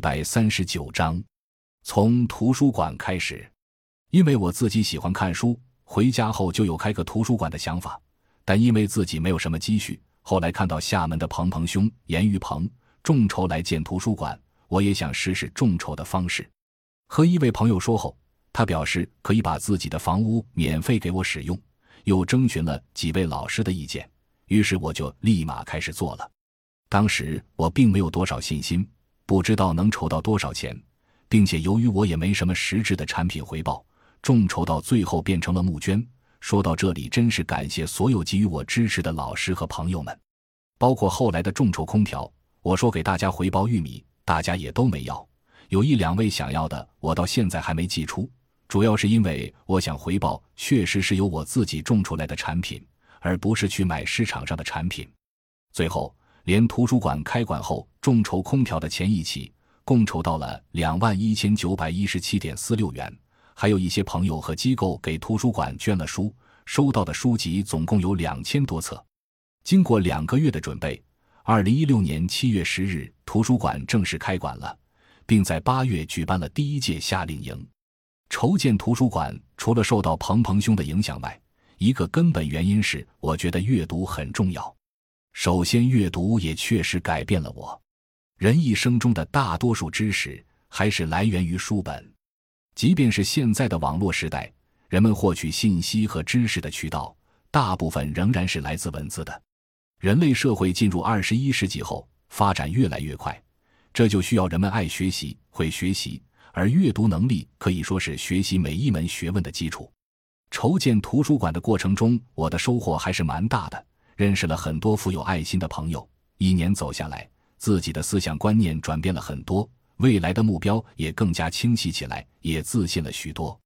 百三十九章，从图书馆开始。因为我自己喜欢看书，回家后就有开个图书馆的想法。但因为自己没有什么积蓄，后来看到厦门的鹏鹏兄严玉鹏众筹来建图书馆，我也想试试众筹的方式。和一位朋友说后，他表示可以把自己的房屋免费给我使用，又征询了几位老师的意见。于是我就立马开始做了。当时我并没有多少信心，不知道能筹到多少钱，并且由于我也没什么实质的产品回报，众筹到最后变成了募捐。说到这里，真是感谢所有给予我支持的老师和朋友们，包括后来的众筹空调。我说给大家回报玉米，大家也都没要，有一两位想要的，我到现在还没寄出。主要是因为我想回报，确实是由我自己种出来的产品，而不是去买市场上的产品。最后，连图书馆开馆后众筹空调的钱一起，共筹到了两万一千九百一十七点四六元。还有一些朋友和机构给图书馆捐了书，收到的书籍总共有两千多册。经过两个月的准备，二零一六年七月十日，图书馆正式开馆了，并在八月举办了第一届夏令营。筹建图书馆，除了受到鹏鹏兄的影响外，一个根本原因是我觉得阅读很重要。首先，阅读也确实改变了我。人一生中的大多数知识还是来源于书本。即便是现在的网络时代，人们获取信息和知识的渠道，大部分仍然是来自文字的。人类社会进入二十一世纪后，发展越来越快，这就需要人们爱学习、会学习，而阅读能力可以说是学习每一门学问的基础。筹建图书馆的过程中，我的收获还是蛮大的，认识了很多富有爱心的朋友。一年走下来，自己的思想观念转变了很多。未来的目标也更加清晰起来，也自信了许多。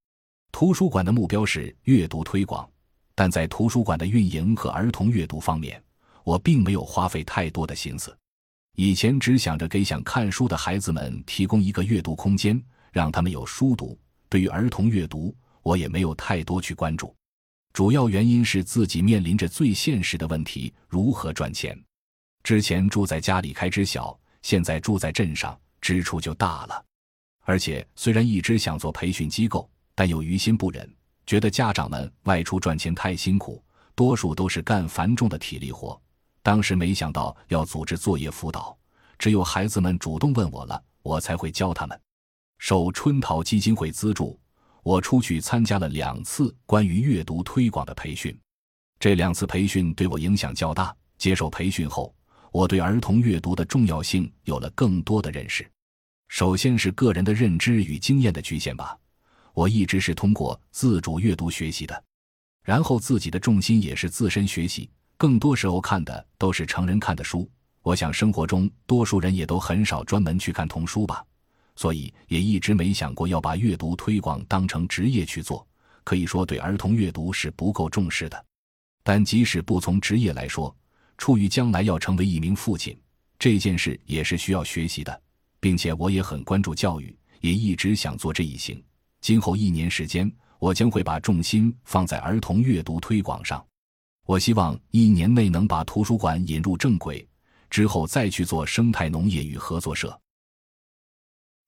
图书馆的目标是阅读推广，但在图书馆的运营和儿童阅读方面，我并没有花费太多的心思。以前只想着给想看书的孩子们提供一个阅读空间，让他们有书读。对于儿童阅读，我也没有太多去关注。主要原因是自己面临着最现实的问题：如何赚钱。之前住在家里开支小，现在住在镇上。支出就大了，而且虽然一直想做培训机构，但又于心不忍，觉得家长们外出赚钱太辛苦，多数都是干繁重的体力活。当时没想到要组织作业辅导，只有孩子们主动问我了，我才会教他们。受春桃基金会资助，我出去参加了两次关于阅读推广的培训，这两次培训对我影响较大。接受培训后，我对儿童阅读的重要性有了更多的认识。首先是个人的认知与经验的局限吧，我一直是通过自主阅读学习的，然后自己的重心也是自身学习，更多时候看的都是成人看的书。我想生活中多数人也都很少专门去看童书吧，所以也一直没想过要把阅读推广当成职业去做，可以说对儿童阅读是不够重视的。但即使不从职业来说，出于将来要成为一名父亲这件事，也是需要学习的。并且我也很关注教育，也一直想做这一行。今后一年时间，我将会把重心放在儿童阅读推广上。我希望一年内能把图书馆引入正轨，之后再去做生态农业与合作社。